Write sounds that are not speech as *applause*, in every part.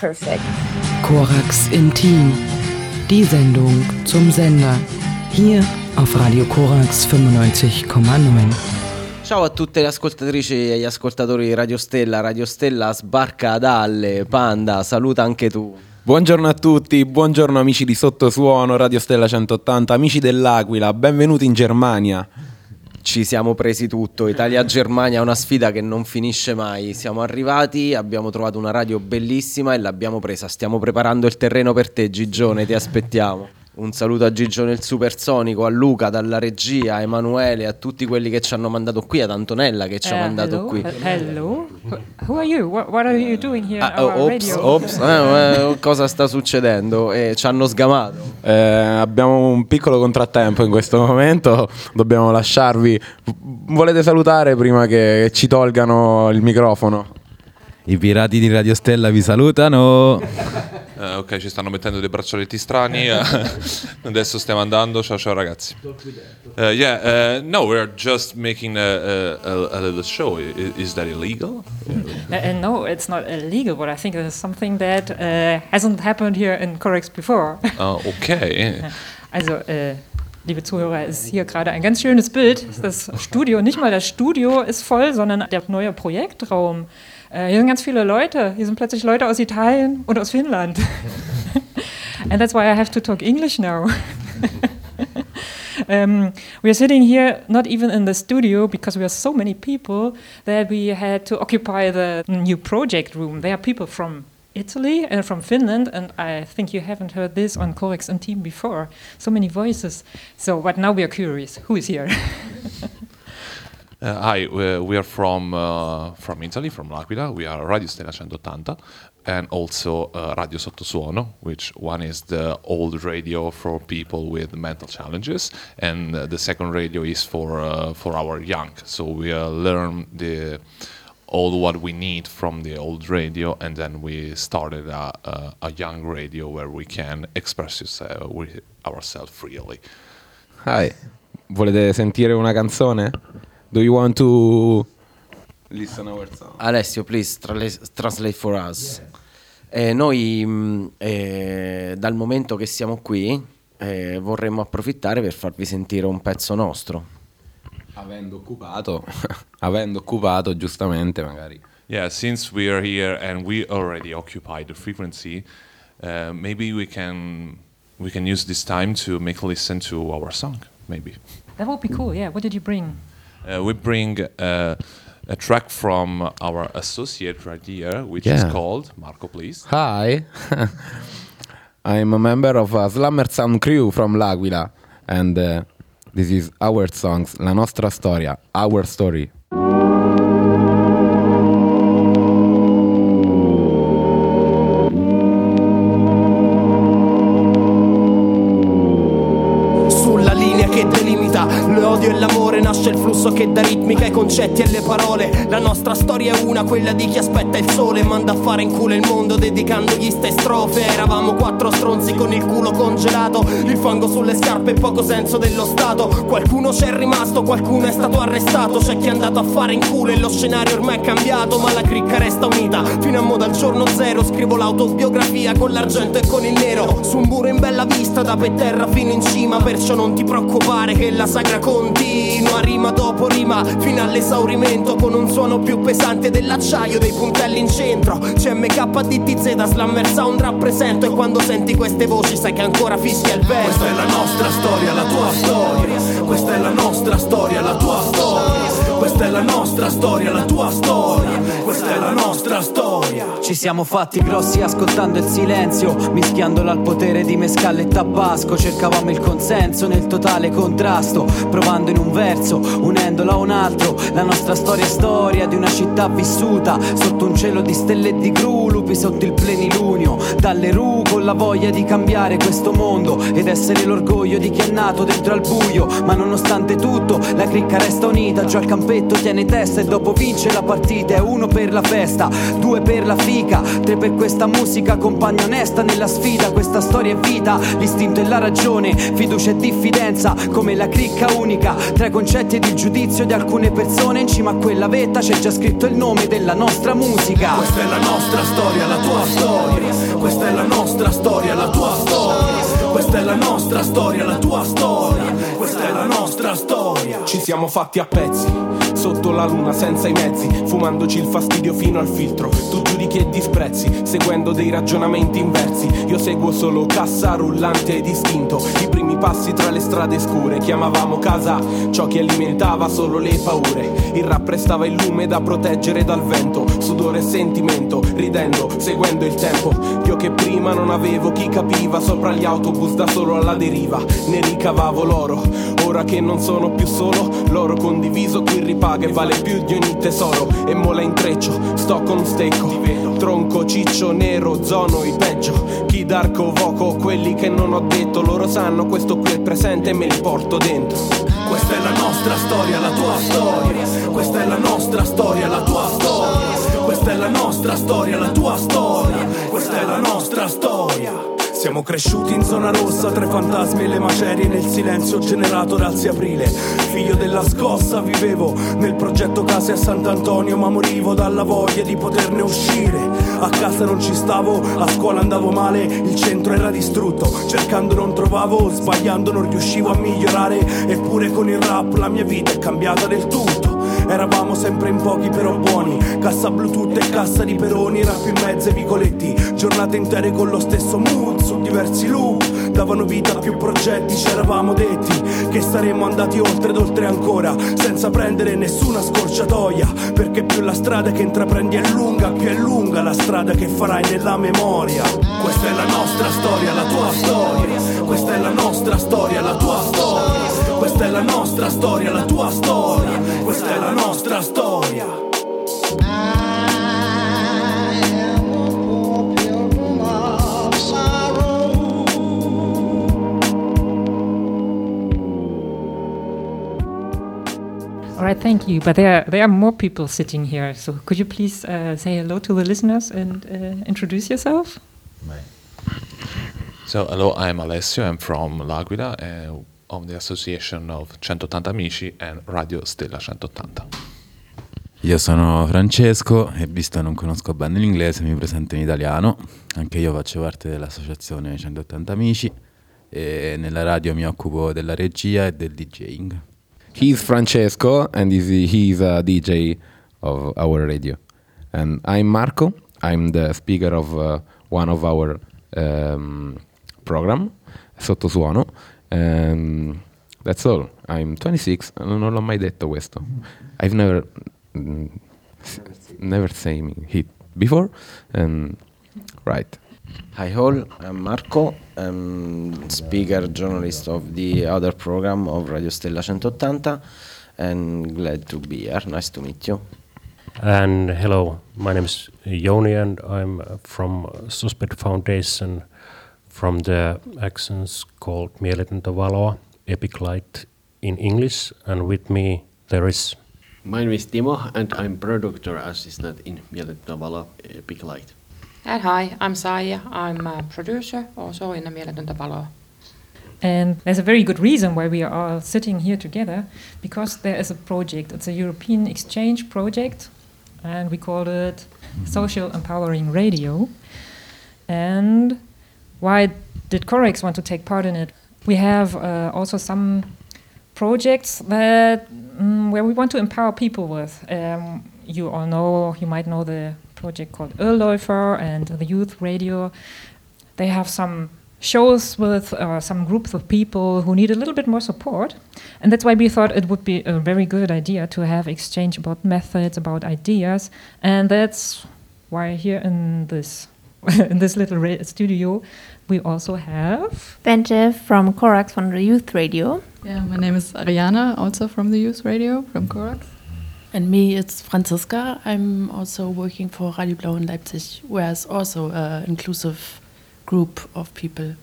perfect. Korax Intim. Die Sendung zum Sender. Hier auf Radio Korax 95,9. Ciao a tutte le ascoltatrici e gli ascoltatori di Radio Stella. Radio Stella sbarca dalle Panda, saluta anche tu. Buongiorno a tutti, buongiorno amici di Sottosuono, Radio Stella 180, amici dell'Aquila, benvenuti in Germania. Ci siamo presi tutto, Italia-Germania è una sfida che non finisce mai. Siamo arrivati, abbiamo trovato una radio bellissima e l'abbiamo presa. Stiamo preparando il terreno per te, Gigione, ti aspettiamo. Un saluto a Gigione il Supersonico, a Luca dalla regia, a Emanuele, a tutti quelli che ci hanno mandato qui, ad Antonella che ci ha Uh, mandato hello? qui. Uh, hello. Who are you? What, what are you doing here Ah, oh, ops, radio? ops, eh, eh, cosa sta succedendo? Eh, ci hanno sgamato. Eh, abbiamo un piccolo contrattempo in questo momento, dobbiamo lasciarvi. Volete salutare prima che ci tolgano il microfono? I pirati di Radio Stella vi salutano. *laughs* Eh, ok, ci stanno mettendo dei braccialetti strani. eh. *laughs* Adesso stiamo andando. Ciao, ciao, ragazzi. Eh, yeah, uh, no, we're just making a, a, a little show. I- Is, that illegal? Uh, uh, no, it's not illegal, but I think it is something that uh, hasn't happened here in Corex before. Oh, okay. *laughs* Also, äh, liebe Zuhörer, es ist hier gerade ein ganz schönes Bild. Das Studio, nicht mal das Studio ist voll, sondern der neue Projektraum. Äh, hier sind ganz viele Leute. Hier sind plötzlich Leute aus Italien und aus Finnland. *laughs* And that's why I have to talk English now. *laughs* Um, we are sitting here not even in the studio because we are so many people that we had to occupy the new project room. There are people from Italy and from Finland, and I think you haven't heard this on Corex and Team before. So many voices. So, but now we are curious who is here? *laughs* Uh, hi, we we are from uh, from Italy, from L'Aquila. We are Radio Stella 180 and also uh, Radio Sottosuono, which one is the old radio for people with mental challenges, and uh, the second radio is for uh, for our young. So we uh, learn the all what we need from the old radio, and then we started a, a, a young radio where we can express yourself, ourselves freely. Hi. Volete sentire una canzone? Do you want to listen our song? Alessio, please translate for us. Eh, noi mh, eh, dal momento che siamo qui eh, vorremmo approfittare per farvi sentire un pezzo nostro. Avendo occupato, *laughs* avendo occupato giustamente magari. Yeah, since we are here and we already occupy the frequency, uh, maybe we can we can use this time to make a listen to our song. Maybe that would be cool. Yeah. What did you bring? Uh, we bring uh, a track from our associate right here, which Yeah. is called Marco. Please. Hi. *laughs* I'm a member of a Slammer Sound crew from L'Aquila and uh, this is our songs, La nostra storia, our story. L'odio e l'amore nasce il flusso che dà ritmica ai concetti e le parole. La nostra storia è una, quella di chi aspetta il sole, manda a fare in culo il mondo dedicandogli ste strofe. Eravamo quattro stronzi con il culo congelato, il fango sulle scarpe e poco senso dello Stato. Qualcuno c'è rimasto, qualcuno è stato arrestato, c'è chi è andato a fare in culo e lo scenario ormai è cambiato, ma la cricca resta unita. Fino a mo' dal giorno zero scrivo l'autobiografia con l'argento e con il nero, su un muro in bella vista da per terra fino in cima, perciò non ti preoccupare che la sagra continua rima dopo rima fino all'esaurimento con un suono più pesante dell'acciaio dei puntelli in centro. CMK DTZ Slammer Sound rappresento e quando senti queste voci sai che ancora fischia il vento. Questa è la nostra storia, la tua storia. Questa è la nostra storia, la tua storia Questa è la nostra storia, la tua storia Questa è la nostra storia Ci siamo fatti grossi ascoltando il silenzio, mischiandolo al potere di mescalle e tabasco. Cercavamo il consenso nel totale contrasto, provando in un verso, unendolo a un altro. La nostra storia è storia di una città vissuta sotto un cielo di stelle e di gru, lupi sotto il plenilunio. Dalle ru con la voglia di cambiare questo mondo ed essere l'orgoglio di chi è nato dentro al buio. Ma nonostante tutto, la cricca resta unita. Già il campetto tiene testa e dopo vince la partita. È uno per la festa, due per la fica, tre per questa musica, compagna onesta nella sfida. Questa storia è vita, l'istinto e la ragione, fiducia e diffidenza, come la cricca unica. Tra i concetti ed il giudizio di alcune persone, in cima a quella vetta c'è già scritto il nome della nostra musica. Questa è la nostra storia, la tua storia storia, la tua storia. Questa è la nostra storia, la tua storia. Questa è la nostra storia. Ci siamo fatti a pezzi sotto la luna senza i mezzi, fumandoci il fastidio fino al filtro. Tu giudichi e disprezzi, seguendo dei ragionamenti inversi. Io seguo solo cassa rullante ed istinto. I primi passi tra le strade scure, chiamavamo casa ciò che alimentava solo le paure. Il rap restava il lume da proteggere dal vento, sudore e sentimento, ridendo, seguendo il tempo. Io che prima non avevo chi capiva, sopra gli autobus da solo alla deriva, ne ricavavo l'oro. Ora che non sono più solo, l'oro condiviso qui che vale più di ogni tesoro. E mola intreccio, sto con stecco. Tronco, ciccio, nero, zono, i peggio. Chi d'arco, voco, quelli che non ho detto. Loro sanno questo qui è presente e me li porto dentro. Questa è la nostra storia, la tua storia. Questa è la nostra storia, la tua storia. Questa è la nostra storia, la tua storia. Questa è la nostra storia siamo cresciuti in zona rossa, tre fantasmi e le macerie nel silenzio generato dal 6 aprile. Figlio della scossa, vivevo nel progetto case a Sant'Antonio, ma morivo dalla voglia di poterne uscire. A casa non ci stavo, a scuola andavo male, il centro era distrutto. Cercando non trovavo, sbagliando non riuscivo a migliorare. Eppure con il rap la mia vita è cambiata del tutto. Eravamo sempre in pochi però buoni. Cassa bluetooth e cassa di peroni Rap in mezzo ai vicoletti. Giornate intere con lo stesso mood Su diversi loop Davano vita a più progetti Ci eravamo detti Che saremmo andati oltre ed oltre ancora Senza prendere nessuna scorciatoia Perché più la strada che intraprendi è lunga Più è lunga la strada che farai nella memoria Questa è la nostra storia, la tua storia Questa è la nostra storia, la tua storia questa è la nostra storia, la tua storia. Questa è la nostra storia. Right, thank you. But there, there are more people sitting here. So could you please uh, say hello to the listeners and uh, introduce yourself? So, hello, I'm Alessio. I'm from L'Aquila uh, of the Association of 180 Amici and Radio Stella 180. Io sono Francesco e visto che non conosco bene l'inglese mi presento in italiano. Anche io faccio parte dell'associazione 180 Amici e nella radio mi occupo della regia e del DJing. He's Francesco and he's, a DJ of our radio. And I'm Marco. I'm the speaker of uh, one of our um, program, Sottosuono. Um, that's all. I'm 26. Non l'ho mai detto questo. I've never mm, never seen it before. And right. Hi all, I'm Marco, I'm speaker journalist of the other program of Radio Stella 180 and glad to be here. Nice to meet you. And hello, my name is Joni, and I'm uh, from Suspect Foundation, from the actions called Mieletöntä Valoa, Epic Light in English. And with me there is My name is Timo and I'm producer assistant in Mieletöntä Valo Epic Light. And hi, I'm Saija. I'm a producer also in the Mieletöntä Valoa. And there's a very good reason why we are all sitting here together, because there is a project. It's a European exchange project, and we call it Social Empowering Radio. And why did Corax want to take part in it? We have uh, also some projects that mm, where we want to empower people with. Um, you all know, you might know the project called Irrläufer and the Youth Radio. They have some shows with uh, some groups of people who need a little bit more support. And that's why we thought it would be a very good idea to have exchange about methods, about ideas. And that's why here in this *laughs* in this little studio we also have Bente from Corax from the Youth Radio. Yeah, my name is Ariana, also from the Youth Radio from Corax. And me, it's Franziska. I'm also working for Radio Blau in Leipzig, where it's also an inclusive group of people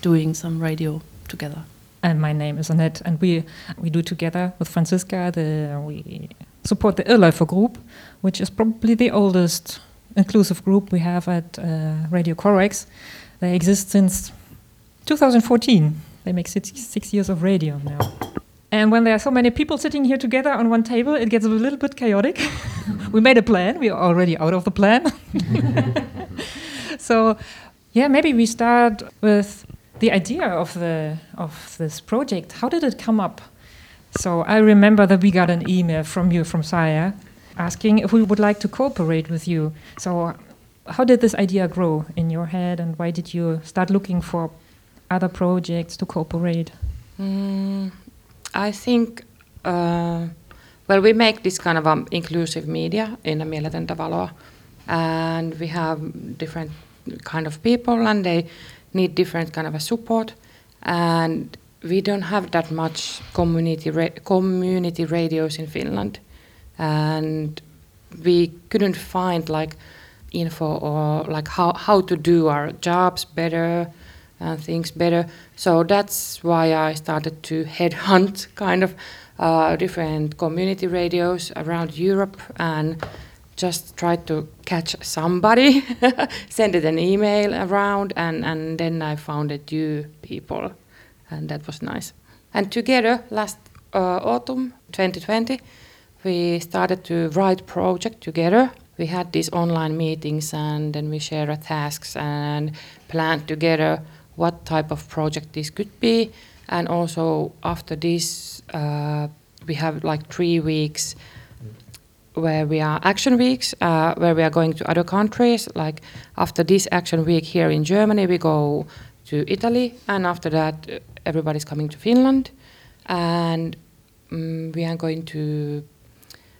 doing some radio together. and my name is Annette, and we we do together with Franziska. The we support the Irrläufer group, which is probably the oldest inclusive group we have at uh, Radio Corax. They exist since 2014. They make six, six years of radio now. And when there are so many people sitting here together on one table, it gets a little bit chaotic. *laughs* we made a plan. We are already out of the plan. *laughs* so Yeah, maybe we start with the idea of the of this project. How did it come up? So I remember that we got an email from you from Saija asking if we would like to cooperate with you. So how did this idea grow in your head and why did you start looking for other projects to cooperate? Mm, I think, uh, well, we make this kind of um, inclusive media in a Mieletöntä Valoa, and we have different kind of people, and they need different kind of a support, and we don't have that much community ra- community radios in Finland, and we couldn't find like info or like how, how to do our jobs better and things better. So that's why I started to headhunt *laughs* kind of uh, different community radios around Europe and just try to catch somebody, *laughs* send it an email around, and, and then I found it you people, and that was nice. And together, last uh, autumn 2020, we started to write project together. We had these online meetings, and then we share tasks and planned together what type of project this could be. And also after this, uh, we have like three weeks where we are action weeks, uh, where we are going to other countries. Like after this action week here in Germany, we go to Italy, and after that, everybody's coming to Finland, and um, we are going to,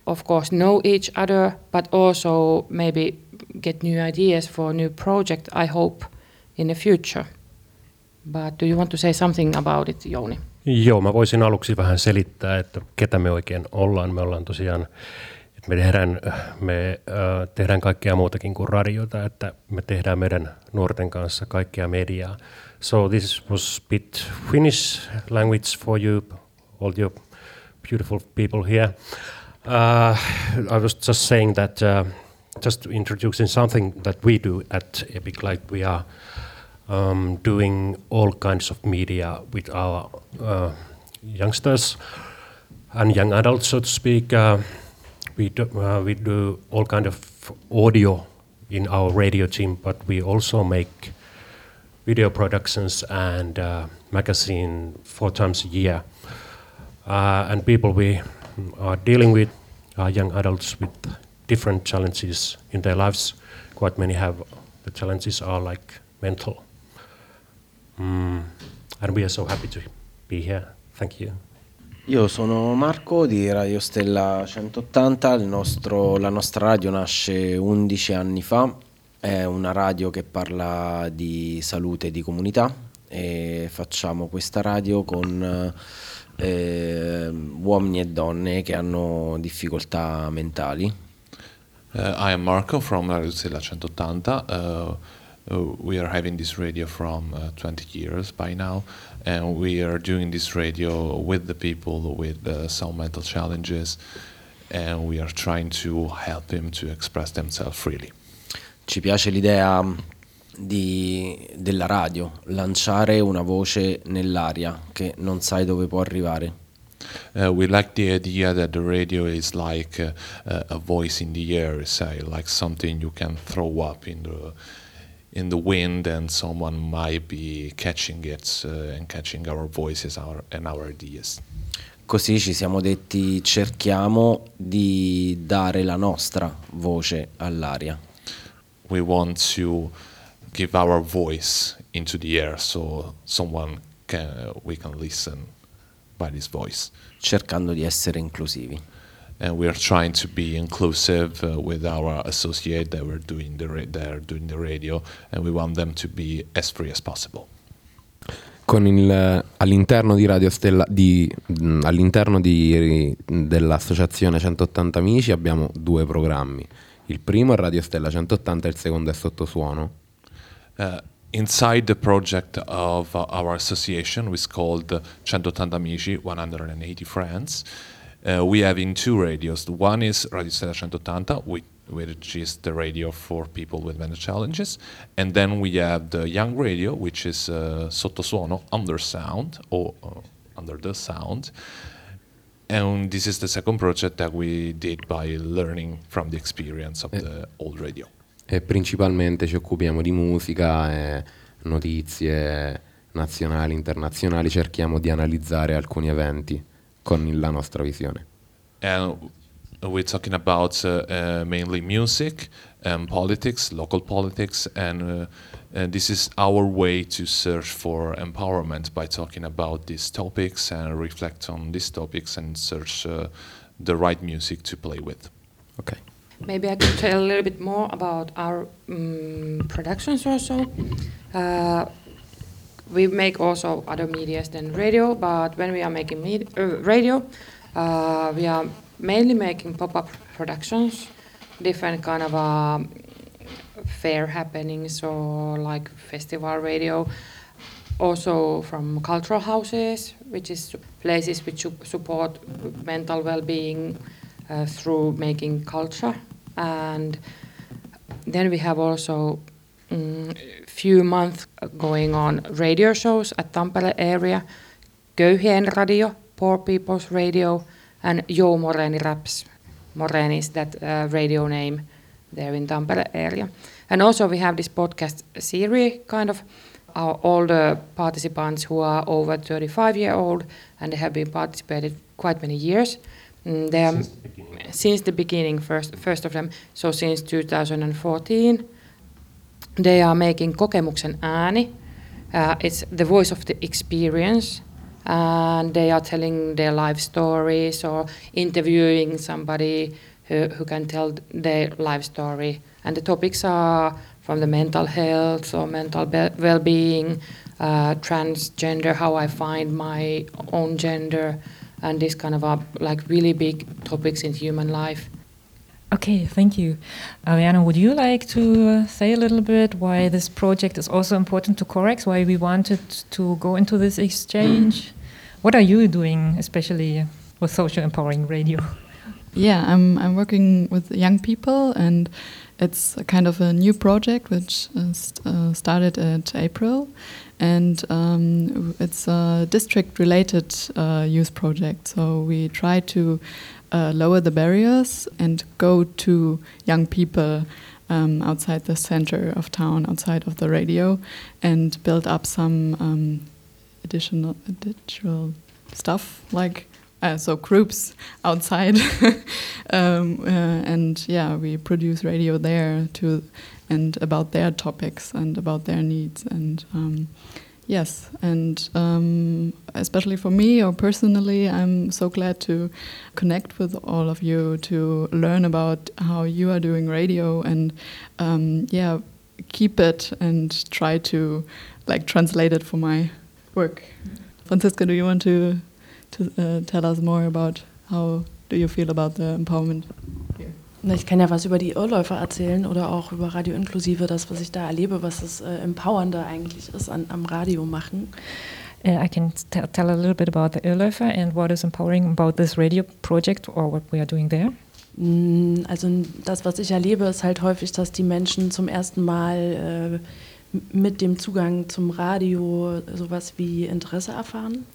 of course, know each other, but also maybe get new ideas for a new project. I hope in the future. But do you want to say something about it, Jouni? Joo, mä voisin aluksi vähän selittää, että ketä me oikein ollaan. Me ollaan tosiaan me tehdään, me tehdään kaikkea muutakin kuin radiota, että me tehdään meidän nuorten kanssa kaikkea mediaa. So this was bit Finnish language for you, all you beautiful people here. Uh, I was just saying that, uh, just introducing something that we do at Epic, like we are um, doing all kinds of media with our uh, youngsters and young adults, so to speak. Uh, we do, uh, we do all kind of audio in our radio team, but we also make video productions and uh, magazine four times a year. Uh, and people we are dealing with are young adults with different challenges in their lives. Quite many have the challenges are like mental. Mm, and we are so happy to be here. Thank you. Io sono Marco di Radio Stella 180, nostro, la nostra radio nasce 11 anni fa, è una radio che parla di salute e di comunità e facciamo questa radio con eh, uomini e donne che hanno difficoltà mentali. Uh, I am Marco from Radio Stella 180. Uh, uh, we are having this radio from 20 years by now. and we are doing this radio with the people with uh, some mental challenges and we are trying to help them to express themselves freely. Ci piace l'idea di, della radio, lanciare una voce nell'aria che non sai dove può arrivare. Uh, we like the idea that the radio is like uh, a voice in the air, say, like something you can throw up in the in the wind and someone might be catching it uh, and catching our voices our, and our ideas. Così ci siamo detti cerchiamo di dare la nostra voce all'aria. We want to give our voice into the air so someone can we can listen by this voice. Cercando di essere inclusivi. And we are trying to be inclusive uh, with our associate that we're doing the that are doing the radio, and we want them to be as free as possible. Con il, all'interno di Radio Stella, di, mh, all'interno di, dell'associazione 180 Amici abbiamo due programmi. Il primo è Radio Stella 180 e il secondo è Sottosuono. Uh, inside the project of uh, our association, which is called 180 Amici, 180 Friends, uh, we have in two radios. The one is Radio Stella 180, which, which is the radio for people with mental challenges, and then we have the young radio, which is uh, Sottosuono, under sound or uh, under the sound. And this is the second project that we did by learning from the experience of the old radio. e principalmente ci occupiamo di musica e notizie nazionali, internazionali, cerchiamo di analizzare alcuni eventi con la nostra visione. And we're talking about uh, uh, mainly music and politics, local politics, and, uh, and this is our way to search for empowerment by talking about these topics and reflect on these topics and search uh, the right music to play with. Okay. Maybe I could tell a little bit more about our um, productions also. Uh, we make also other medias than radio, but when we are making med- uh, radio, uh, we are mainly making pop-up productions, different kind of um, fair happenings or like festival radio. Also from cultural houses, which is places which su- support mental well-being uh, through making culture, and then we have also mm, few months going on radio shows at Tampere area, Köyhien Radio, Poor People's Radio, and Joe Moreni Raps. Moreni is that uh, radio name there in Tampere area. And also we have this podcast series, kind of, our, all the participants who are over 35 year old and they have been participated quite many years. Mm, they are, since the beginning, first, first of them, so since 2014, they are making kokemuksen ääni. Uh, it's the voice of the experience, and they are telling their life stories or interviewing somebody who, who can tell their life story. And the topics are from the mental health or mental be- well-being, uh, transgender, how I find my own gender, and this kind of uh, like really big topics in human life. Okay, thank you. Ariana, would you like to uh, say a little bit why this project is also important to Corax, why we wanted to go into this exchange? *clears throat* What are you doing, especially with social empowering radio? Yeah, I'm I'm working with young people, and it's a kind of a new project which is, uh, started at April, and um, it's a district-related uh, youth project. So we try to uh, lower the barriers and go to young people um, outside the center of town, outside of the radio, and build up some um, additional additional stuff like uh, so groups outside, *laughs* um, uh, and yeah, we produce radio there too, and about their topics and about their needs and. Um, Yes, and um, especially for me or personally, I'm so glad to connect with all of you to learn about how you are doing radio and um, yeah, keep it and try to like translate it for my work. Franziska, do you want to to uh, tell us more about how do you feel about the empowerment? Na, Ich kann ja was über die Irrläufer erzählen oder auch über Radio Inklusive, das, was ich da erlebe, was das äh, Empowernde eigentlich ist an, am Radio machen. Uh, I can tell a little bit about the Irrläufer and what is empowering about this radio project or what we are doing there. Mm, Also das, was ich erlebe, ist halt häufig, dass die Menschen zum ersten Mal äh, mit dem Zugang zum Radio sowas wie Interesse erfahren.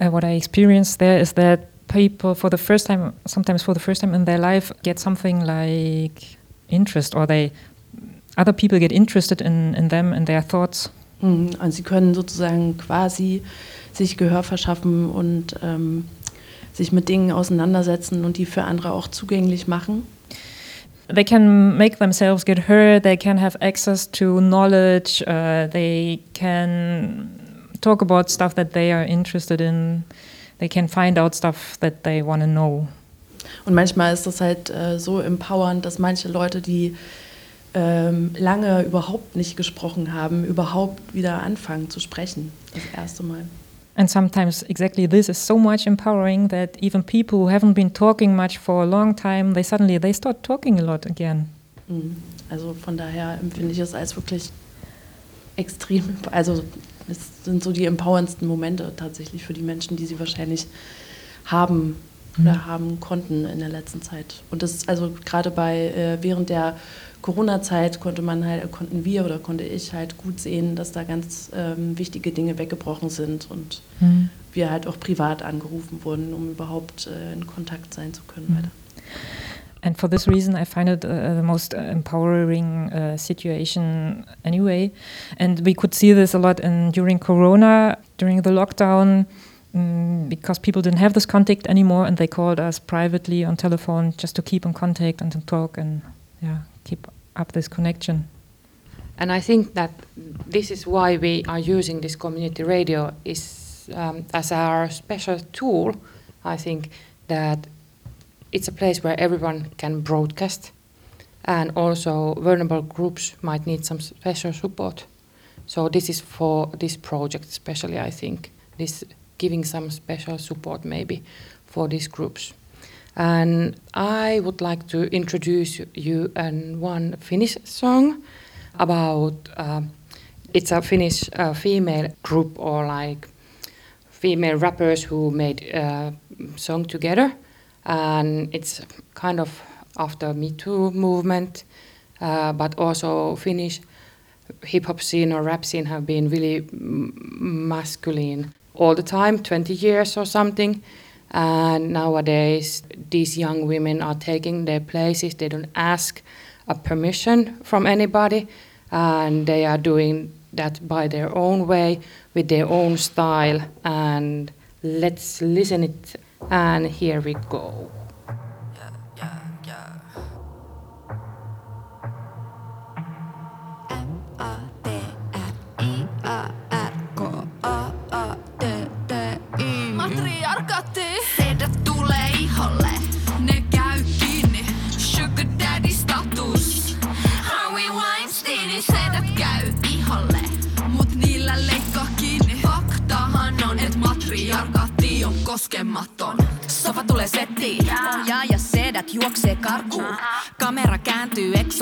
Uh, what I experienced there is that people, for the first time, sometimes for the first time in their life, get something like interest, or they, other people get interested in, in them and their thoughts. Und sie können sozusagen quasi sich Gehör verschaffen und ähm, sich mit Dingen auseinandersetzen und die für andere auch zugänglich machen. They can make themselves get heard. They can have access to knowledge. Uh, they can talk about stuff that they are interested in. They can find out stuff that they want to know. Und manchmal ist das halt äh, so empowernd, dass manche Leute, die ähm, lange überhaupt nicht gesprochen haben, überhaupt wieder anfangen zu sprechen. Das erste Mal. And sometimes exactly this is so much empowering that even people who haven't been talking much for a long time, they suddenly they start talking a lot again. Mhm. Also von daher empfinde ich es als wirklich extrem, also es sind so die empowerndsten Momente tatsächlich für die Menschen, die sie wahrscheinlich haben oder Mhm. haben konnten in der letzten Zeit. Und das ist also gerade bei äh, während der Corona-Zeit konnte man halt, konnten wir oder konnte ich halt gut sehen, dass da ganz ähm, wichtige Dinge weggebrochen sind und Mhm. wir halt auch privat angerufen wurden, um überhaupt äh, in Kontakt sein zu können Mhm. weiter. And for this reason, I find it uh, the most empowering uh, situation anyway. And we could see this a lot in during Corona, during the lockdown, um, because people didn't have this contact anymore, and they called us privately on telephone just to keep in contact and to talk and yeah, keep up this connection. And I think that this is why we are using this community radio is um, as our special tool. I think that it's a place where everyone can broadcast, and also vulnerable groups might need some special support. So this is for this project, especially. I think this giving some special support maybe for these groups. And I would like to introduce you an one Finnish song about uh, it's a Finnish uh, female group or like female rappers who made a song together and it's kind of after Me Too movement, uh, but also Finnish hip hop scene or rap scene have been really masculine all the time, 20 years or something. And nowadays, these young women are taking their places. They don't ask a permission from anybody, and they are doing that by their own way, with their own style. And let's listen it and here we go.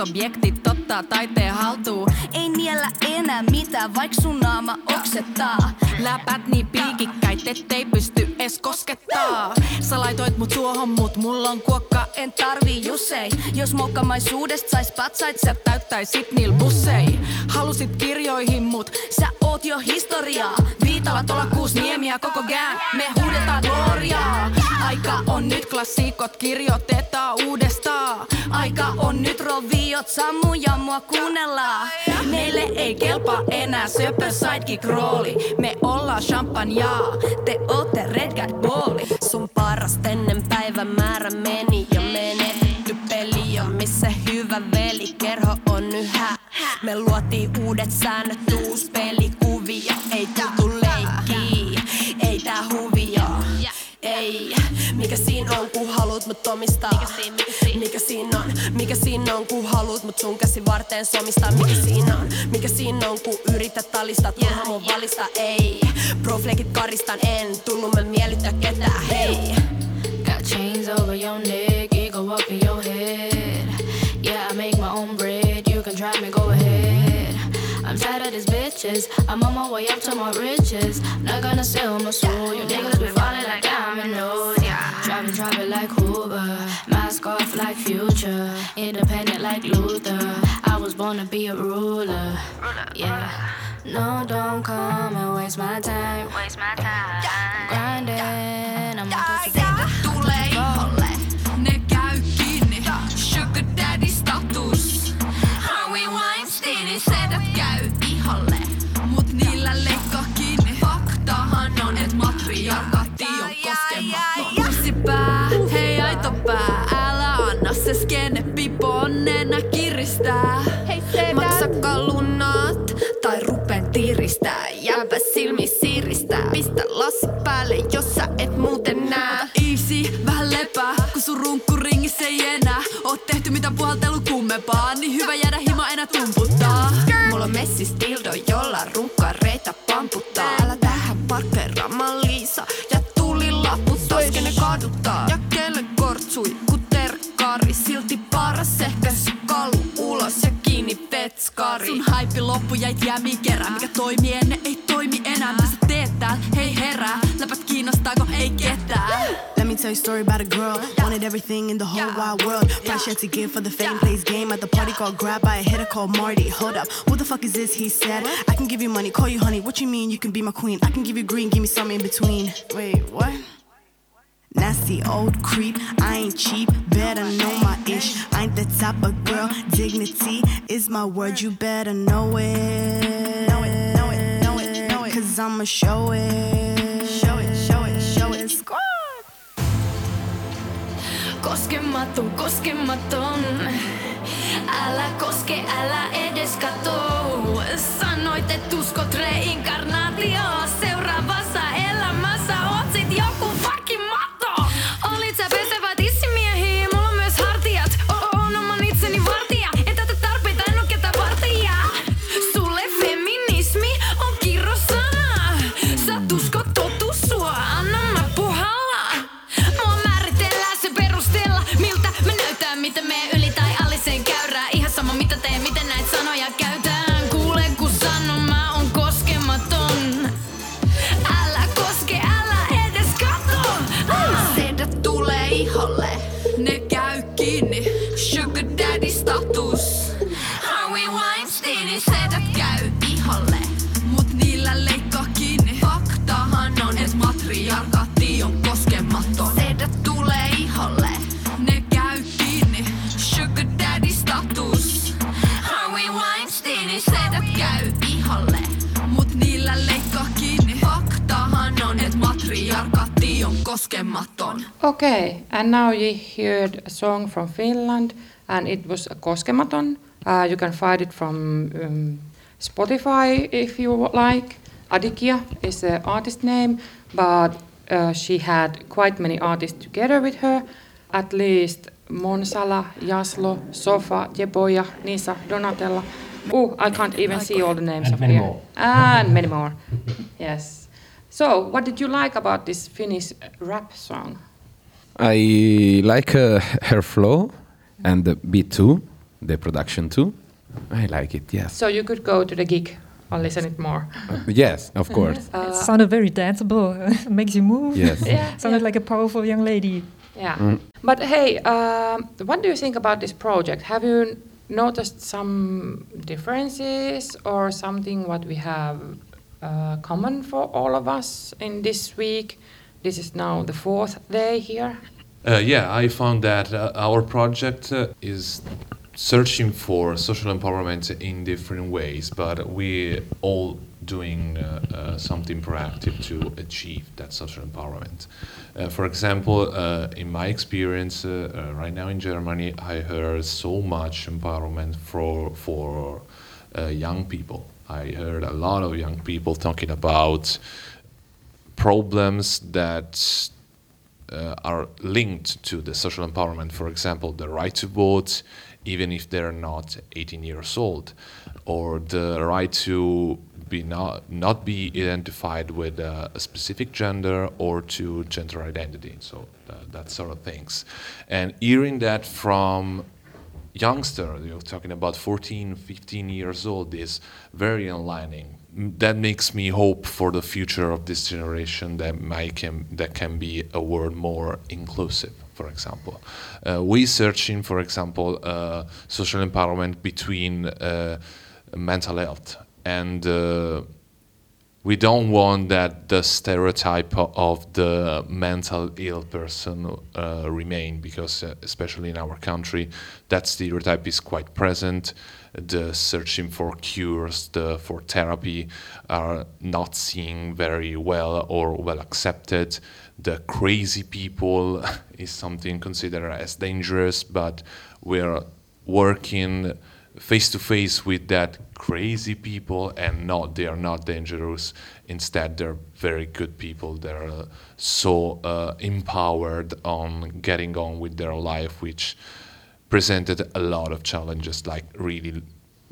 Ex-objektit ottaa taiteen haltuun. Ei niellä enää mitään, vaik sun naama oksettaa. Läpät niin piikikkäit, ettei pysty edes koskettaa. Sä laitoit mut suohon, mut mulla on kuokka, en tarvii jusei. Jos mokkamaisuudesta sais patsait, sä täyttäisit niil bussei. Halusit kirjoihin, mut sä oot jo historiaa. Viitala tuolla kuus niemiä, koko gang, me huudetaan gloriaa. Aika on nyt, klassikot kirjoitetaan uudestaan. Aika on nyt, roviot sammu ja mua kuunnellaan. Meille ei kelpaa enää söpö sidekick rooli. Me ollaan champanjaa, te ootte red guard booli. Sun paras ennen päivän määrä meni ja menetetty peli on missä hyvä veli. Kerho on yhä. Me luotiin uudet säännöt, uus pelikuvia. Ei tultu leikkii, ei tää huvia. Ei, mikä siinä on, kun haluut mut omistaa? Mikä siinä, mikä siinä? Mikä siinä on? Mikä siinä on, kun haluut mut sun käsi varteen somistaa? Mikä siinä on? Mikä siinä on, kun yrität alistaa? Turha mun valista, ei. Profleekit karistan, en tunnu mä miellyttää ketään, hei. Got chains over your neck, ego up in your head. I'm tired of these bitches, I'm on my way up to my riches. Not gonna sell my soul, you niggas be falling like dominoes. Yeah, driving, driving like Hoover, mask off like Future, independent like Luther. I was born to be a ruler. Yeah, no, don't come and waste my time. Waste my time. Grinding, I'm on pussy. Tulee iholle, skene piponnena kiristää. Maksakaa lunat, tai rupen tiristää. Jääpä silmi siiristää. Pistä lasi päälle, jos sä et muuten nää. Easy, vähän lepää, kun sun runkkuringissä ei enää. Oot tehty mitä puhaltelu kummempaa, niin hyvä jäädä himo enää tumputtaa. Mulla on messis dildo, jolla runkkareita kiinni vetskari. Sun haippi loppu jäit jäämiin kerään, mikä toimi ennen ei toimi enää. Mitä sä teet tääl? Hei herää, läpät kiinnostaako ei ketään. Let me tell you a story about a girl. Wanted everything in the whole wide world. Had to give for the fame. Plays game at the party called Grab by a hitter called Marty. Hold up, who the fuck is this? He said, I can give you money, call you honey. What you mean? You can be my queen. I can give you green, give me something in between. Wait, what? Nasty old creep, I ain't cheap, better know my ish. I ain't the type of girl, dignity is my word, you better know it. Know it, know it, know it, know it. Cause I'ma show it. Show it, show it, show it. Squad! Koskematon, koskematon. Älä koske, älä edes kato. Sanoit, et uskot reinkarnaatioon. Harvey Weinsteinin käy iholle, mut niillä leikkaa kiinni. Faktahan on, et matriarkaatti on koskematon. Okay, and now you heard a song from Finland, and it was Koskematon. Uh, you can find it from um, Spotify if you like. Adikia is the artist name, but uh, she had quite many artists together with her. At least Monsala, Jaslo, Sofa, Jeboja, Nisa, Donatella. Oh, I can't even see all the names And of many here. more. And many more. yes. So, what did you like about this Finnish rap song? I like uh, her flow and the beat too, the production too. I like it, yes. So you could go to the gig and listen it more. yes, of course. it sounded very danceable. *laughs* Makes you move. Yes. *laughs* Yeah, sounded like a powerful young lady. Yeah. Mm. But hey, um, what do you think about this project? Have you noticed some differences or something what we have uh, common for all of us in this week? This is now the fourth day here. Uh, yeah, I found that uh, our project uh, is searching for social empowerment in different ways, but we all doing uh, uh, something proactive to achieve that social empowerment. Uh, for example, in my experience right now in Germany, I heard so much empowerment for for young people. I heard a lot of young people talking about problems that uh, are linked to the social empowerment. For example, the right to vote, even if they're not 18 years old, or the right to be not not be identified with a specific gender or to gender identity. So that sort of things, and hearing that from youngster, you're talking about 14, 15 years old, is very enlightening. That makes me hope for the future of this generation that might can, that can be a world more inclusive. For example, uh, we searching, for example, uh, social empowerment between uh, mental health. And. We don't want that the stereotype of the mental ill person uh, remain because uh, especially in our country that stereotype is quite present. The searching for cures the for therapy are not seen very well or well accepted the crazy people *laughs* is something considered as dangerous but we're working face to face with that crazy people and not they are not dangerous. Instead they're very good people they're so uh, empowered on getting on with their life which presented a lot of challenges like really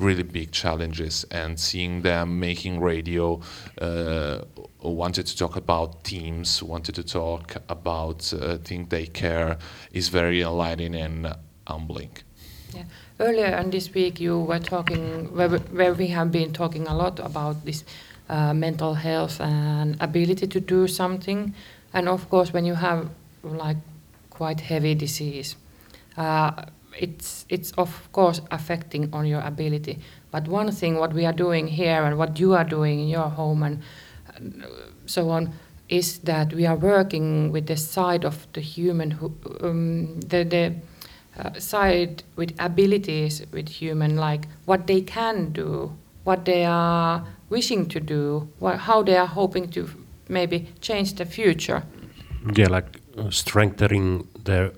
really big challenges and seeing them making radio uh, wanted to talk about teams wanted to talk about uh, things they care is very enlightening and humbling Yeah. Earlier in this week, you were talking where, we- where we have been talking a lot about this uh, mental health and ability to do something, and of course, when you have like quite heavy disease, uh, it's it's of course affecting on your ability. But one thing, what we are doing here and what you are doing in your home and so on, is that we are working with the side of the human who um, the the uh, side with abilities with human like what they can do what they are wishing to do what, how they are hoping to maybe change the future yeah, like uh, strengthening their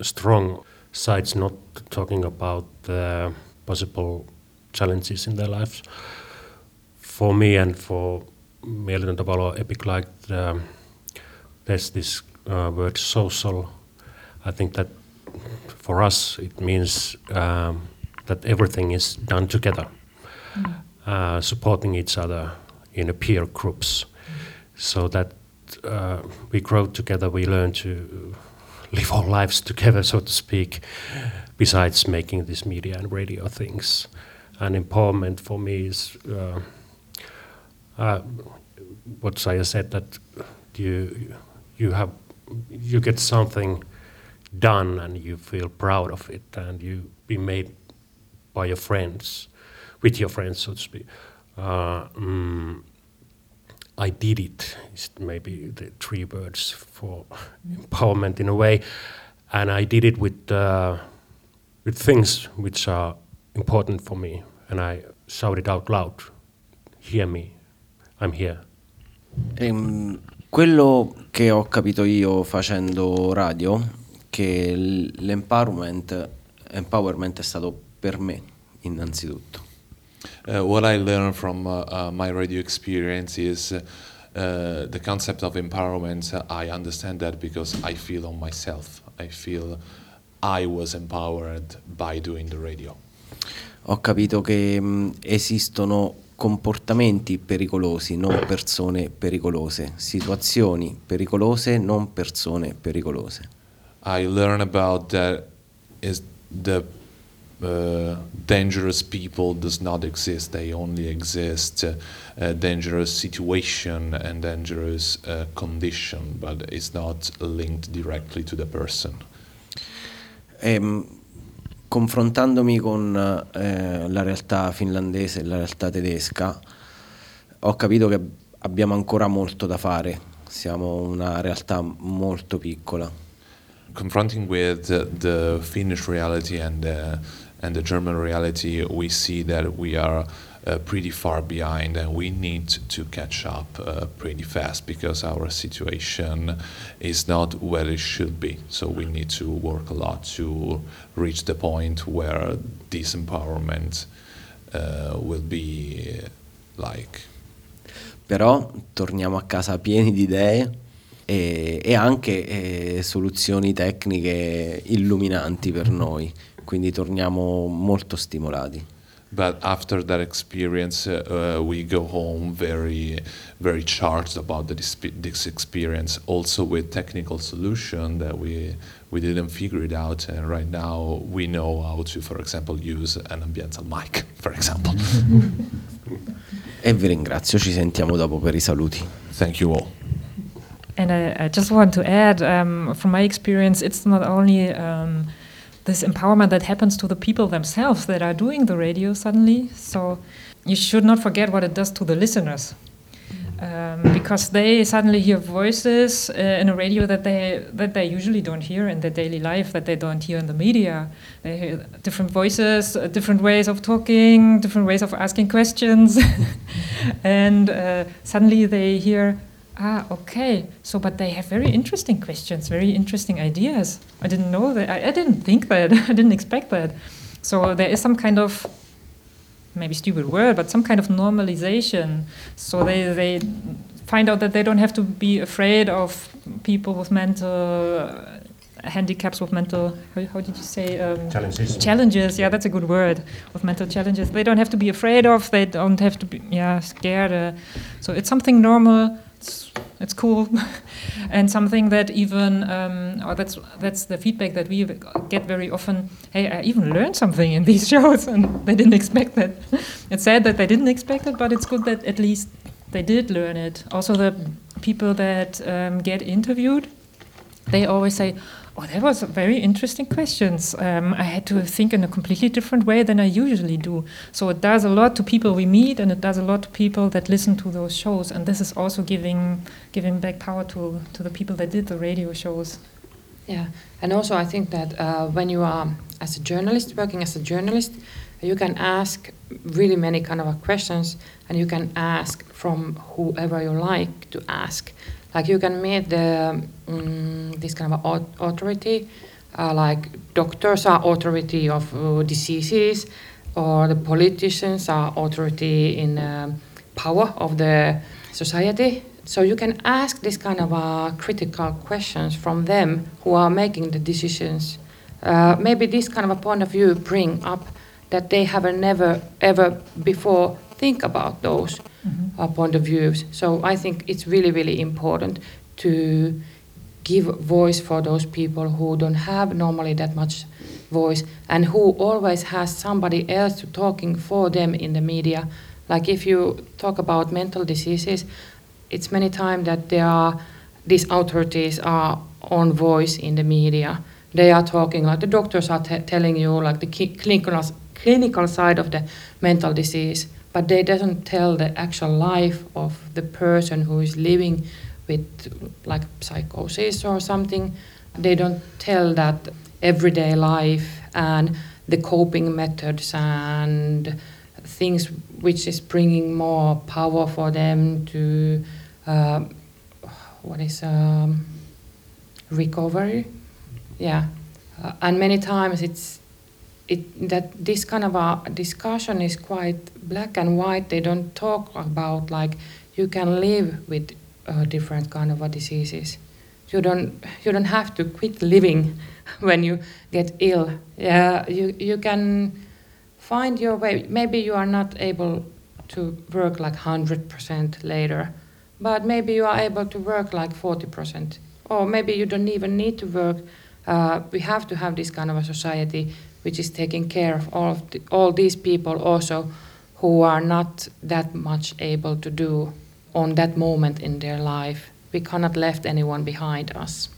strong sides, not talking about the possible challenges in their lives. For me and for Mieletön Tavalo Epic Light, um, there's this uh, word social. I think that for us it means um, that everything is done together, uh, supporting each other in a peer groups, so that uh, we grow together, we learn to live our lives together, so to speak, besides making this media and radio things. And empowerment for me is uh, uh, what Saija said that you you have you get something done and you feel proud of it and you be made by your friends with your friends so to speak uh, mm, I did it. is maybe the three words for empowerment in a way, and I did it with uh, with things which are important for me, and I shouted out loud, "Hear me, I'm here." Ehm, quello che ho capito io facendo radio, che l'empowerment empowerment è stato per me innanzitutto. Uh, what I learned from uh, uh, my radio experience is uh, the concept of empowerment. I understand that because I feel on myself. I feel I was empowered by doing the radio. Ho capito che mh, esistono comportamenti pericolosi, non persone pericolose, situazioni pericolose, non persone pericolose. I learned about that is the uh, dangerous people does not exist. They only exist uh, a dangerous situation and dangerous uh, condition, but it's not linked directly to the person. Ehm, confrontandomi con eh, la realtà finlandese e la realtà tedesca, ho capito che abbiamo ancora molto da fare. Siamo una realtà molto piccola. Confronting with uh, the Finnish reality and uh, and the German reality, we see that we are uh, pretty far behind and we need to catch up uh, pretty fast because our situation is not where it should be. So we need to work a lot to reach the point where this empowerment uh, will be like. Però torniamo a casa pieni di idee e, e anche eh, soluzioni tecniche illuminanti per noi, quindi torniamo molto stimolati. But after that experience, uh, we go home very, very charged about the, this, this experience. Also with technical solution that we we didn't figure it out, and right now we know how to, for example, use an ambiental mic, *laughs* for example. E vi ringrazio, ci sentiamo dopo per i saluti. Thank you all. And I, I just want to add, um, from my experience, it's not only um, this empowerment that happens to the people themselves that are doing the radio suddenly. So you should not forget what it does to the listeners. Um, because they suddenly hear voices uh, in a radio that they that they usually don't hear in their daily life, that they don't hear in the media. They hear different voices, uh, different ways of talking, different ways of asking questions, *laughs* and uh, suddenly they hear, ah, okay. So, but they have very interesting questions, very interesting ideas. I didn't know that. I, I didn't think that. *laughs* I didn't expect that. So there is some kind of maybe stupid word, but some kind of normalization. So they, they find out that they don't have to be afraid of people with mental handicaps, with mental, how, how did you say? Um, Challenges. Challenges, yeah, that's a good word. With mental challenges. They don't have to be afraid of, they don't have to be, yeah, scared. Uh, so it's something normal. It's, it's cool, *laughs* and something that even, um, or that's that's the feedback that we get very often. Hey, I even learned something in these *laughs* shows, and they didn't expect that. *laughs* it's sad that they didn't expect it, but it's good that at least they did learn it. Also, the people that um, get interviewed, they always say, Oh, that was very interesting questions. Um, I had to think in a completely different way than I usually do. So it does a lot to people we meet, and it does a lot to people that listen to those shows. And this is also giving giving back power to to the people that did the radio shows. Yeah, and also I think that uh, when you are as a journalist working as a journalist, you can ask really many kind of questions, and you can ask from whoever you like to ask. Like you can meet the um, this kind of authority, uh, like doctors are authority of uh, diseases, or the politicians are authority in um, power of the society. So you can ask this kind of uh, critical questions from them who are making the decisions. Uh, maybe this kind of a point of view bring up that they have never ever before think about those uh, point of views. So I think it's really really important to give voice for those people who don't have normally that much voice and who always has somebody else talking for them in the media. Like if you talk about mental diseases, it's many times that there are these authorities are on voice in the media. They are talking like the doctors are telling you like the clinical clinical side of the mental disease, but they doesn't tell the actual life of the person who is living with like psychosis or something. They don't tell that everyday life and the coping methods and things which is bringing more power for them to uh, what is um, recovery yeah uh, and many times it's it that this kind of a discussion is quite black and white they don't talk about like you can live with uh, different kind of diseases. You don't you don't have to quit living *laughs* when you get ill. Yeah you you can find your way. Maybe you are not able to work like 100% later but maybe you are able to work like 40% or maybe you don't even need to work. Uh, we have to have this kind of a society which is taking care of all of the, all these people also who are not that much able to do on that moment in their life. We cannot left anyone behind us.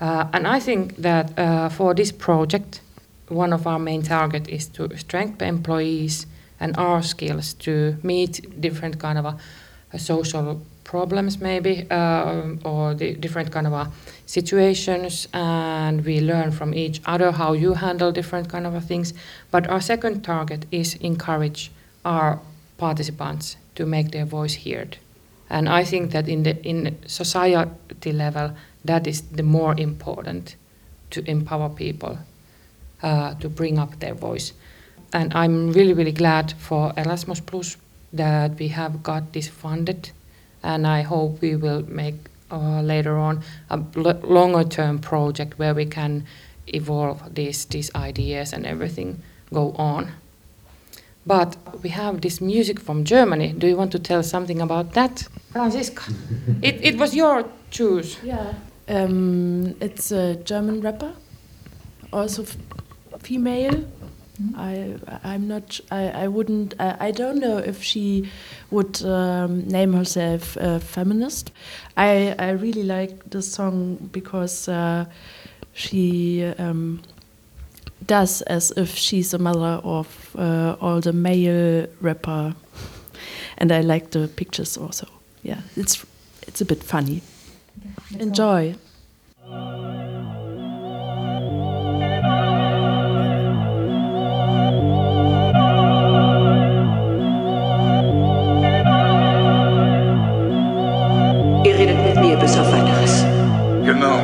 Uh, and i think that uh, for this project one of our main target is to strengthen employees and our skills to meet different kind of a, a social problems maybe uh, or the different kind of a situations. And we learn from each other how you handle different kind of a things. But our second target is encourage our participants to make their voice heard and i think that in the in society level that is the more important to empower people uh, to bring up their voice. And I'm really, really glad for Erasmus Plus that we have got this funded, and I hope we will make uh, later on a longer term project where we can evolve these these ideas and everything go on. But we have this music from Germany. Do you want to tell something about that, Franziska? *laughs* it, it was your choose. Yeah. Um, it's a German rapper, also f- female. I I'm not I, I wouldn't I, I don't know if she would um, name herself a feminist. I I really like the song because uh, she um, does as if she's a mother of uh, all the male rapper, and I like the pictures also. Yeah, it's it's a bit funny. Enjoy. Ihr redet mit mir bis auf weiteres. Genau.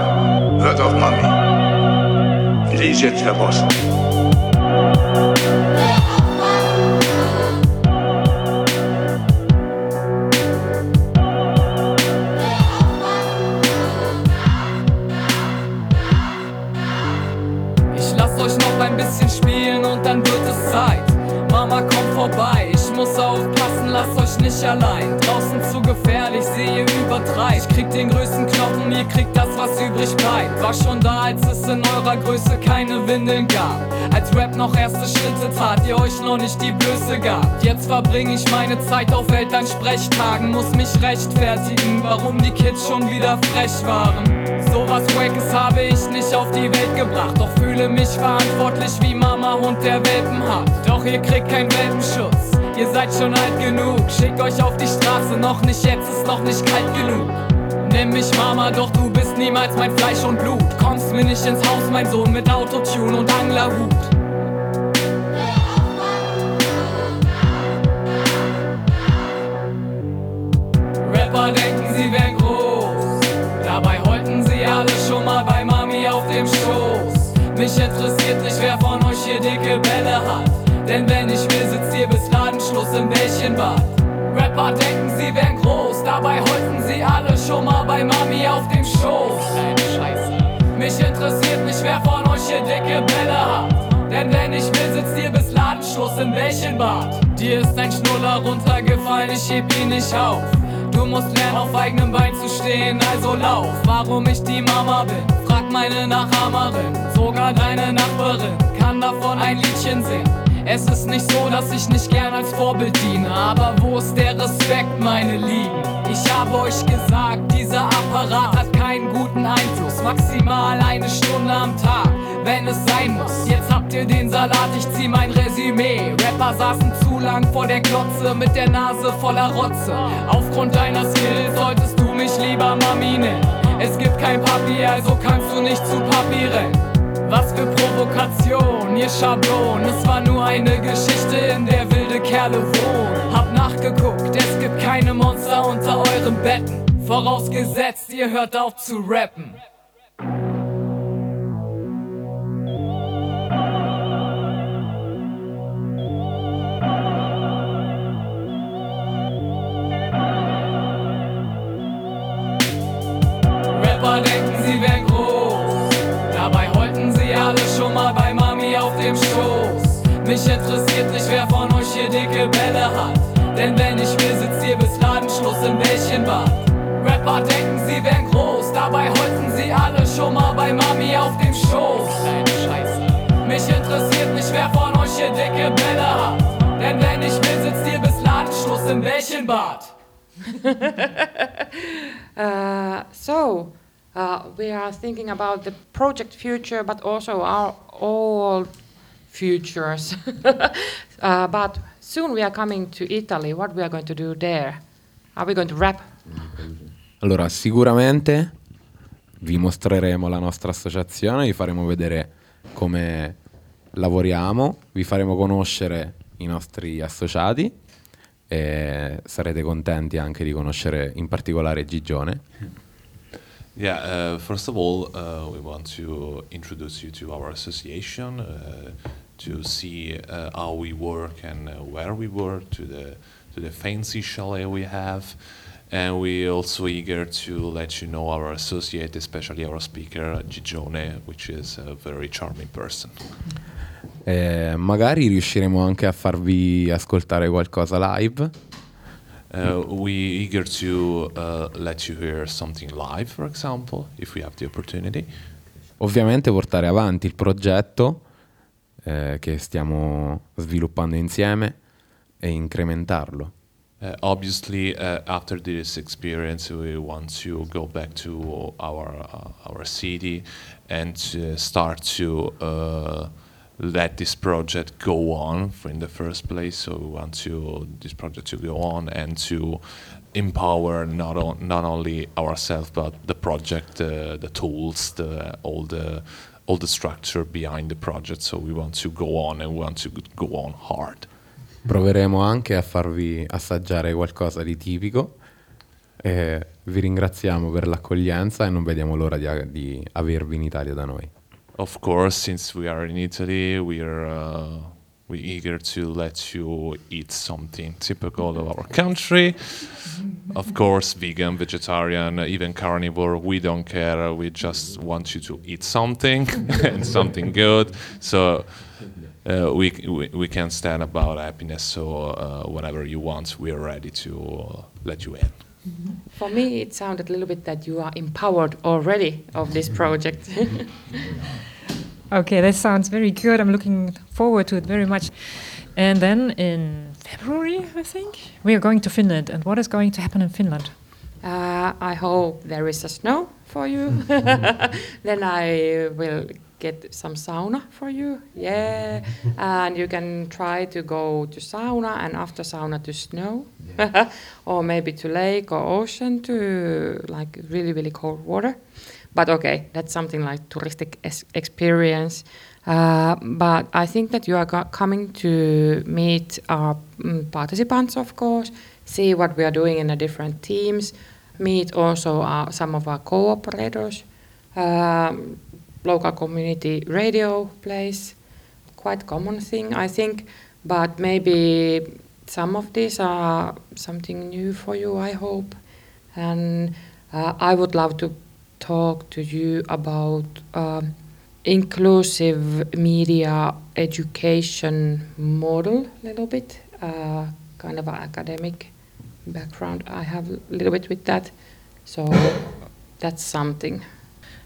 Hört auf Mami. Sie ist jetzt der Boss. Nicht allein. Draußen zu gefährlich, sehe übertreibt. Ich krieg den größten Knochen, ihr kriegt das, was übrig bleibt. War schon da, als es in eurer Größe keine Windeln gab. Als Rap noch erste Schritte tat, ihr euch noch nicht die Blöße gabt. Jetzt verbringe ich meine Zeit auf Elternsprechtagen, muss mich rechtfertigen, warum die Kids schon wieder frech waren. Sowas Wackes habe ich nicht auf die Welt gebracht, doch fühle mich verantwortlich wie Mama Hund, der Welpen hat. Doch ihr kriegt keinen Welpenschutz, ihr seid schon alt genug. Schickt euch auf die Straße, noch nicht jetzt, ist noch nicht kalt genug. Nenn mich Mama, doch du bist niemals mein Fleisch und Blut. Kommst mir nicht ins Haus, mein Sohn, mit Autotune und Anglerhut. Rapper denken, sie wären groß. Dabei heulten sie alle schon mal bei Mami auf dem Schoß. Mich interessiert nicht, wer von euch hier dicke Bälle hat. Denn wenn ich will, sitzt ihr bis Ladenschluss im Bällchenbad. Rapper denken, sie wären groß. Dabei heulten sie alle schon mal bei Mami auf dem Schoß. Scheiße. Mich interessiert nicht, wer von euch hier dicke Bälle hat. Denn wenn ich will, sitzt ihr bis Ladenschluss im Bällchenbad. Dir ist ein Schnuller runtergefallen, ich heb ihn nicht auf. Du musst lernen, auf eigenem Bein zu stehen, also lauf. Warum ich die Mama bin, frag meine Nachahmerin. Sogar deine Nachbarin kann davon ein Liedchen singen. Es ist nicht so, dass ich nicht gern als Vorbild diene, aber wo ist der Respekt, meine Lieben? Ich habe euch gesagt, dieser Apparat hat keinen guten Einfluss. Maximal eine Stunde am Tag, wenn es sein muss. Jetzt habt ihr den Salat, ich zieh mein Resümee. Rapper saßen zu lang vor der Glotze mit der Nase voller Rotze. Aufgrund deiner Skills solltest du mich lieber Mami nennen. Es gibt kein Papi, also kannst du nicht zu Papi rennen. Was für Provokation, ihr Schablon. Es war nur eine Geschichte, in der wilde Kerle wohnen. Hab nachgeguckt, es gibt keine Monster unter euren Betten. Vorausgesetzt, ihr hört auf zu rappen. Rapper Mich interessiert nicht, wer von euch hier dicke Bälle hat. Denn wenn ich will, sitzt ihr bis Ladenschluss im Bällchenbad. Rapper denken, sie wären groß. Dabei heulten sie alle schon mal bei Mami auf dem Schoß. Scheiße. Mich interessiert nicht, wer von euch hier dicke Bälle hat. Denn wenn ich will, sitzt ihr bis Ladenschluss im Bällchenbad. Uh, *laughs* so, uh, we are thinking about the project future, but also our all futures. *laughs* uh, but soon we are coming to Italy. What we are going to do there? Are we going to rap? Allora, sicuramente vi mostreremo la nostra associazione, vi faremo vedere come lavoriamo, vi faremo conoscere i nostri associati e sarete contenti anche di conoscere in particolare Gigione. Yeah, uh, first of all, uh, we want to introduce you to our association, uh, to see uh, how we work and uh, where we work, to the to the fancy chalet we have, and we also eager to let you know our associate, especially our speaker Gigione, which is a very charming person. E magari riusciremo anche a farvi ascoltare qualcosa live. Uh, we eager to uh, let you hear something live, for example, if we have the opportunity. Ovviamente portare avanti il progetto eh, che stiamo sviluppando insieme e incrementarlo. Uh, obviously, uh, after this experience, we want to go back to our uh, our city and to start to uh, let this project go on in the first place. So we want to this project to go on and to empower not on, not only ourselves but the project, uh, the tools, the all the all the structure behind the project. So we want to go on and we want to go on hard. Proveremo anche a farvi assaggiare qualcosa di tipico. E vi ringraziamo per l'accoglienza e non vediamo l'ora di, di avervi in Italia da noi. Of course, since we are in Italy, we are uh, we eager to let you eat something typical of our country. Of course, vegan, vegetarian, even carnivore, we don't care. We just want you to eat something *laughs* and something good. So uh, we, we we can stand about happiness. So uh, whenever you want, we are ready to let you in. For me, it sounded a little bit that you are empowered already of this project. *laughs* Okay, that sounds very good. I'm looking forward to it very much. And then in February, I think, we are going to Finland. And what is going to happen in Finland? Uh, I hope there is a snow for you. *laughs* then I will get some sauna for you. Yeah. *laughs* and you can try to go to sauna and after sauna to snow. *laughs* or maybe to lake or ocean to like really, really cold water. But okay, that's something like touristic es- experience. Uh, but I think that you are go- coming to meet our mm, participants, of course, see what we are doing in the different teams, meet also our, some of our cooperators. Um, local community radio plays quite common thing, I think. But maybe some of these are something new for you, I hope. And uh, I would love to talk to you about um, inclusive media education model a little bit, uh, kind of an academic background I have a little bit with that. So that's something.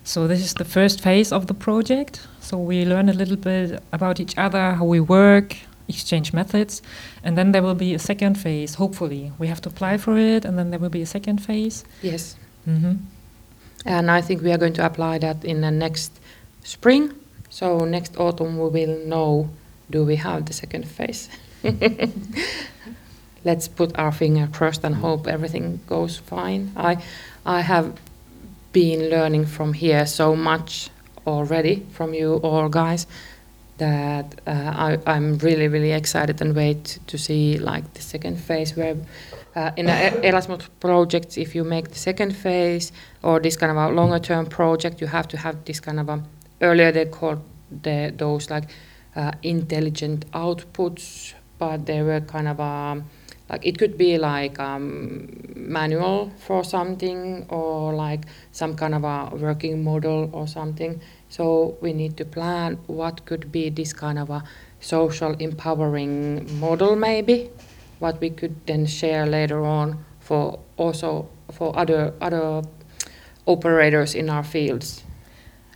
So this is the first phase of the project. So we learn a little bit about each other, how we work, exchange methods, and then there will be a second phase. Hopefully, we have to apply for it, and then there will be a second phase. Yes. hmm And I think we are going to apply that in the next spring. So next autumn we will know do we have the second phase. *laughs* Let's put our finger crossed and hope everything goes fine. I I have been learning from here so much already from you all guys that uh, I, I'm really really excited and wait to see like the second phase where uh, in Erasmus projects if you make the second phase or this kind of a longer term project you have to have this kind of a earlier they called the, those like uh, intelligent outputs but they were kind of um, like it could be like um, manual for something or like some kind of a working model or something so we need to plan what could be this kind of a social empowering model maybe what we could then share later on for also for other other operators in our fields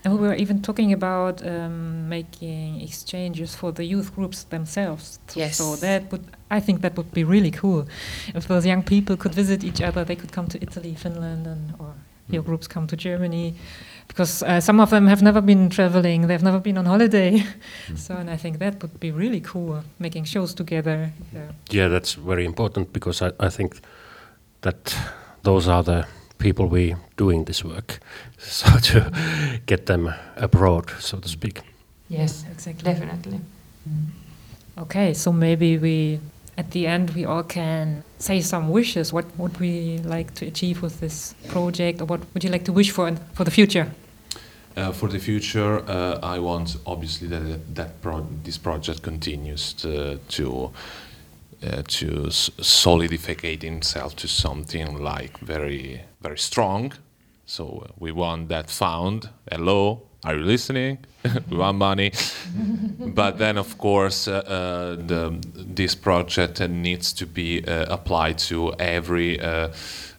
And we were even talking about um, making exchanges for the youth groups themselves. Yes. So that would, I think, that would be really cool. If those young people could visit each other, they could come to Italy, Finland, and or your groups come to Germany, because uh, some of them have never been traveling. They've never been on holiday. *laughs* so, and I think that would be really cool, making shows together. Yeah. Yeah, that's very important because I, I think that those are the people we doing this work. *laughs* So to get them abroad, so to speak. yes exactly. definitely Okay, so maybe we, at the end, we all can say some wishes. What would we like to achieve with this project, or what would you like to wish for for the future? Uh, for the future, uh, I want obviously that that pro- this project continues to to, uh, to s- solidify itself to something like very very strong. So uh, we want that found. Hello, are you listening? *laughs* we want money, but then of course uh, uh, the this project needs to be uh, applied to every. Uh,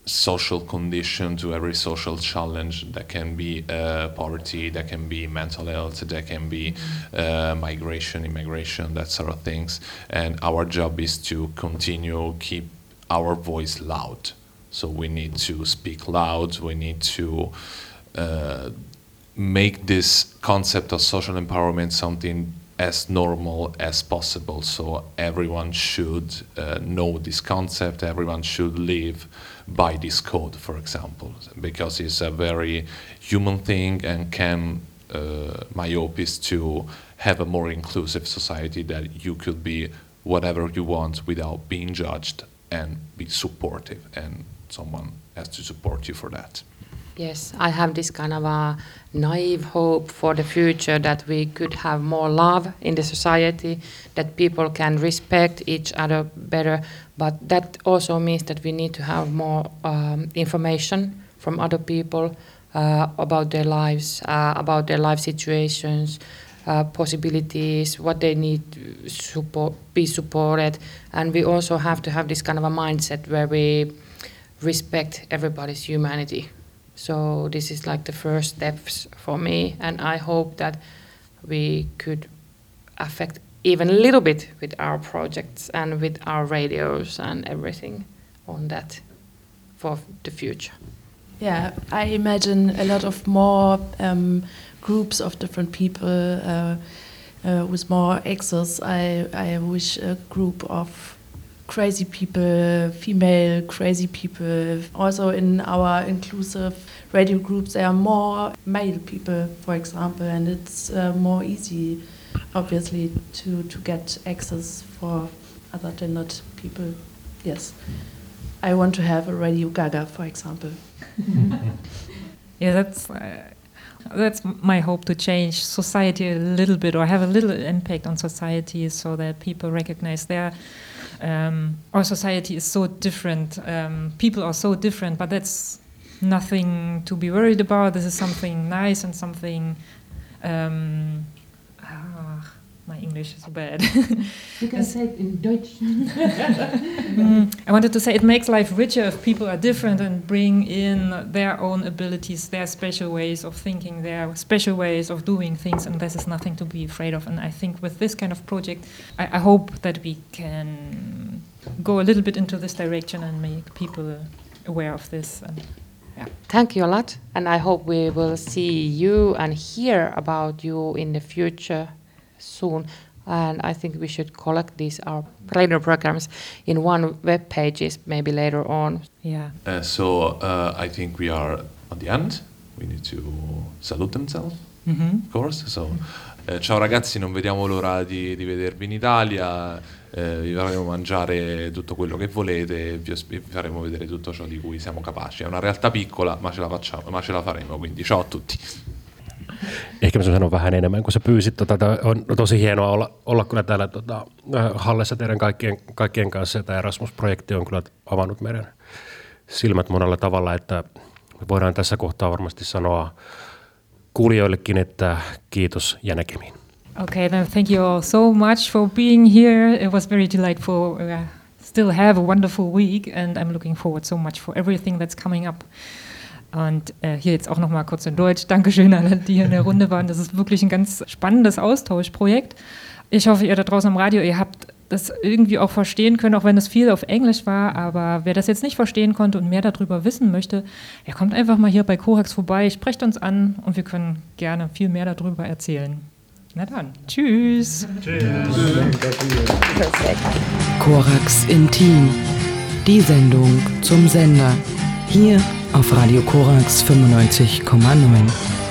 social condition to every social challenge that can be uh, poverty that can be mental health that can be uh, migration immigration that sort of things and our job is to continue keep our voice loud so we need to speak loud we need to make this concept of social empowerment something as normal as possible. So everyone should uh, know this concept. Everyone should live by this code, for example, because it's a very human thing and can. Uh, my hope is to have a more inclusive society that you could be whatever you want without being judged and be supportive, and someone has to support you for that. Yes, I have this kind of a naive hope for the future that we could have more love in the society, that people can respect each other better. But that also means that we need to have more um, information from other people uh, about their lives, uh, about their life situations, uh, possibilities, what they need to support, be supported, and we also have to have this kind of a mindset where we respect everybody's humanity. So this is like the first steps for me, and I hope that we could affect even a little bit with our projects and with our radios and everything on that for the future. Yeah, I imagine a lot of more um, groups of different people uh, uh, with more access. I, I wish a group of crazy people, female crazy people. Also in our inclusive radio groups, there are more male people, for example, and it's uh, more easy, obviously, to, to get access for other gendered people. Yes. I want to have a Radio Gaga, for example. *laughs* yeah, that's uh, that's my hope to change society a little bit or have a little impact on society, so that people recognize their um, our society is so different. Um, people are so different, but that's nothing to be worried about. This is something nice and something. Um, my English is bad. you can say it in Deutsch. *laughs* Mm, I wanted to say it makes life richer if people are different and bring in their own abilities, their special ways of thinking, their special ways of doing things, and this is nothing to be afraid of. And I think with this kind of project, I, I hope that we can go a little bit into this direction and make people aware of this. And, yeah. Thank you a lot, and I hope we will see you and hear about you in the future soon. And I think we should collect these our radio programs in one web pages maybe later on. Yeah. Uh, so uh, I think we are at the end. We need to salute themselves, Mhm. of course. So, eh, ciao ragazzi, non vediamo l'ora di, di vedervi in Italia. eh, vi faremo mangiare tutto quello che volete, vi, os- vi faremo vedere tutto ciò di cui siamo capaci. È una realtà piccola, ma ce la facciamo, ma ce la faremo. Quindi ciao a tutti. Ehkä mä sanon vähän enemmän kuin sä pyysit. Tota, on tosi hienoa olla, olla kyllä täällä tota, äh, Hallessa teidän kaikkien, kaikkien kanssa. Tämä Erasmus-projekti on kyllä avannut meidän silmät monella tavalla, että me voidaan tässä kohtaa varmasti sanoa kuulijoillekin, että kiitos ja näkemiin. Okay, then thank you all so much for being here. It was very delightful. Uh, still have a wonderful week, and I'm looking forward so much for everything that's coming up. Und äh, hier jetzt auch nochmal kurz in Deutsch. Dankeschön an alle, die hier in der Runde waren. Das ist wirklich ein ganz spannendes Austauschprojekt. Ich hoffe, ihr da draußen am Radio, ihr habt das irgendwie auch verstehen können, auch wenn es viel auf Englisch war. Aber wer das jetzt nicht verstehen konnte und mehr darüber wissen möchte, er kommt einfach mal hier bei Korax vorbei, sprecht uns an und wir können gerne viel mehr darüber erzählen. Na dann, tschüss. Korax Intim. Die Sendung zum Sender. Hier auf Radio Korax 95,9.